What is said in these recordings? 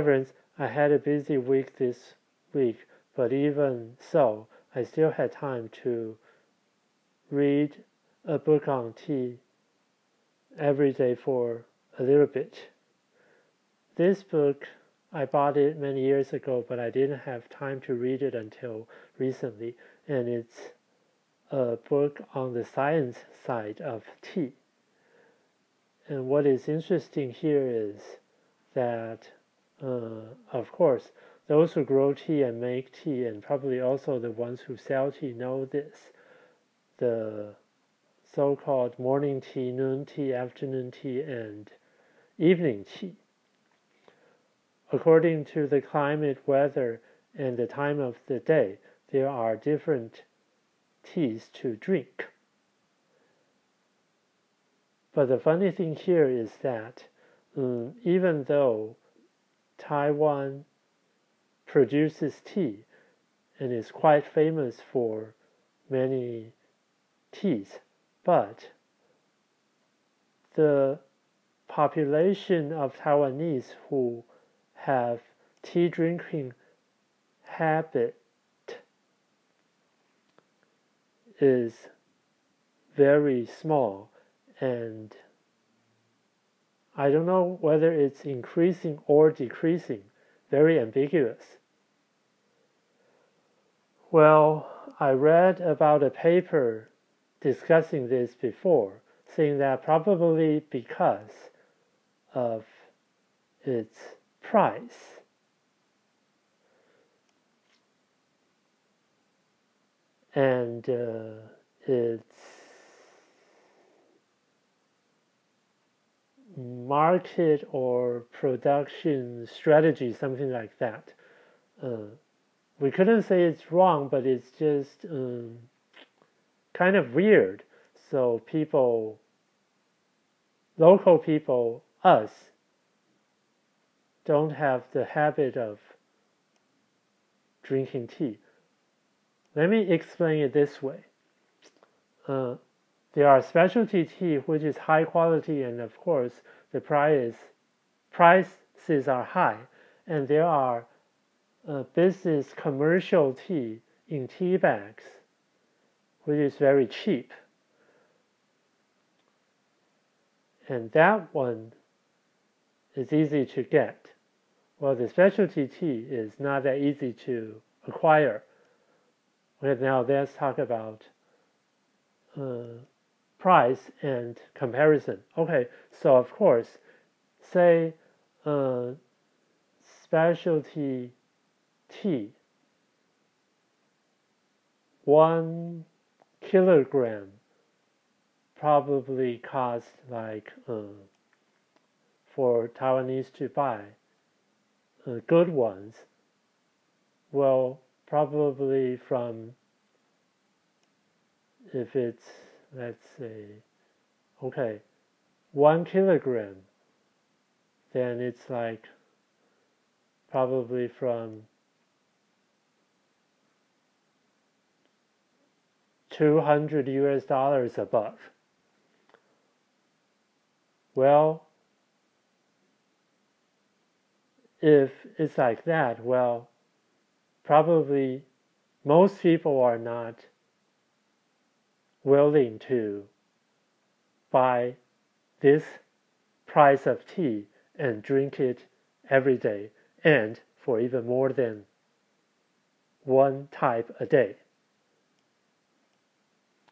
Friends, I had a busy week this week, but even so, I still had time to read a book on tea every day for a little bit. This book, I bought it many years ago, but I didn't have time to read it until recently, and it's a book on the science side of tea. And what is interesting here is that, of course, those who grow tea and make tea, and probably also the ones who sell tea, know this. The so called morning tea, noon tea, afternoon tea, and evening tea. According to the climate, weather, and the time of the day, there are different teas to drink. But the funny thing here is that um, even though Taiwan produces tea and is quite famous for many teas, but the population of Taiwanese who have tea drinking habit is very small and I don't know whether it's increasing or decreasing, very ambiguous. Well, I read about a paper discussing this before, saying that probably because of its price. And uh, its market or production strategy, something like that. Uh, we couldn't say it's wrong, but it's just um, kind of weird. So people, local people, us, don't have the habit of drinking tea. Let me explain it this way. Uh, there are specialty tea which is high quality and of course the price prices are high. And there are uh, business commercial tea in tea bags which is very cheap. And that one is easy to get. Well the specialty tea is not that easy to acquire. Well, now let's talk about uh, price and comparison. Okay, so of course, say uh, specialty tea, one kilogram probably cost like uh, for Taiwanese to buy uh, good ones. Well, probably from if it's let's say, okay, one kilogram, then it's like probably from 200 US dollars above. Well, if it's like that, well, probably most people are not willing to buy this price of tea and drink it every day and for even more than one type a day.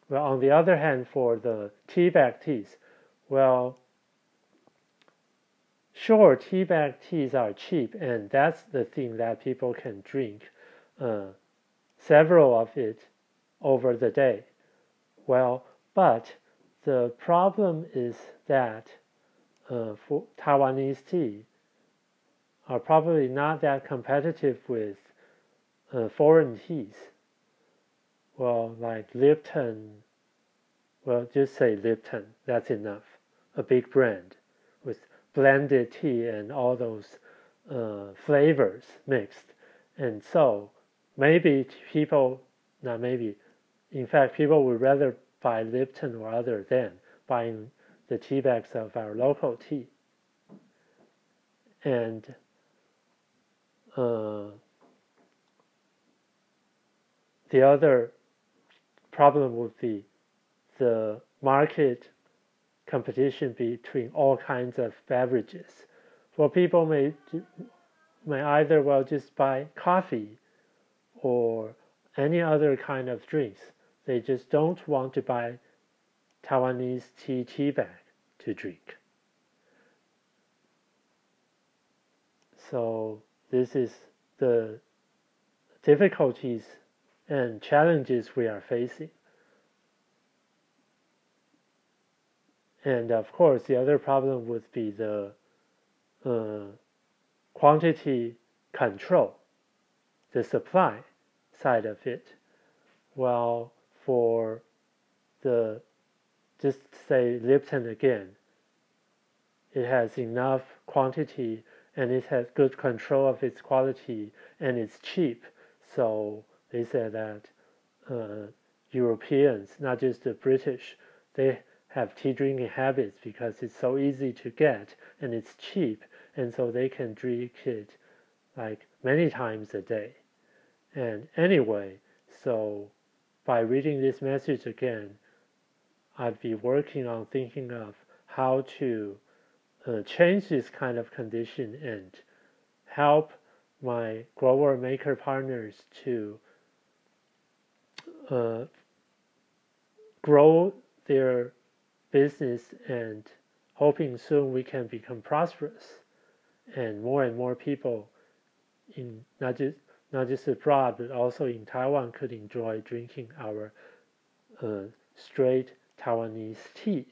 Well, on the other hand, for the tea bag teas, well, sure, tea bag teas are cheap, and that's the thing that people can drink uh, several of it over the day. Well, but the problem is that uh, for Taiwanese tea are probably not that competitive with uh, foreign teas. Well, like Lipton, well, just say Lipton, that's enough. A big brand with blended tea and all those uh, flavors mixed. And so maybe people, not maybe, in fact, people would rather buy Lipton or other than buying the tea bags of our local tea. And uh, the other problem would be the market competition between all kinds of beverages. For people may may either well just buy coffee or any other kind of drinks. They just don't want to buy Taiwanese tea tea bag to drink. So this is the difficulties and challenges we are facing. And of course, the other problem would be the uh, quantity control, the supply side of it. Well, for the, just say Lipton again, it has enough quantity and it has good control of its quality and it's cheap. So they said that uh, Europeans, not just the British, they have tea drinking habits because it's so easy to get and it's cheap, and so they can drink it like many times a day. And anyway, so by reading this message again, I'd be working on thinking of how to uh, change this kind of condition and help my grower maker partners to uh, grow their business and hoping soon we can become prosperous and more and more people in not just not just abroad but also in Taiwan could enjoy drinking our uh, straight Taiwanese tea.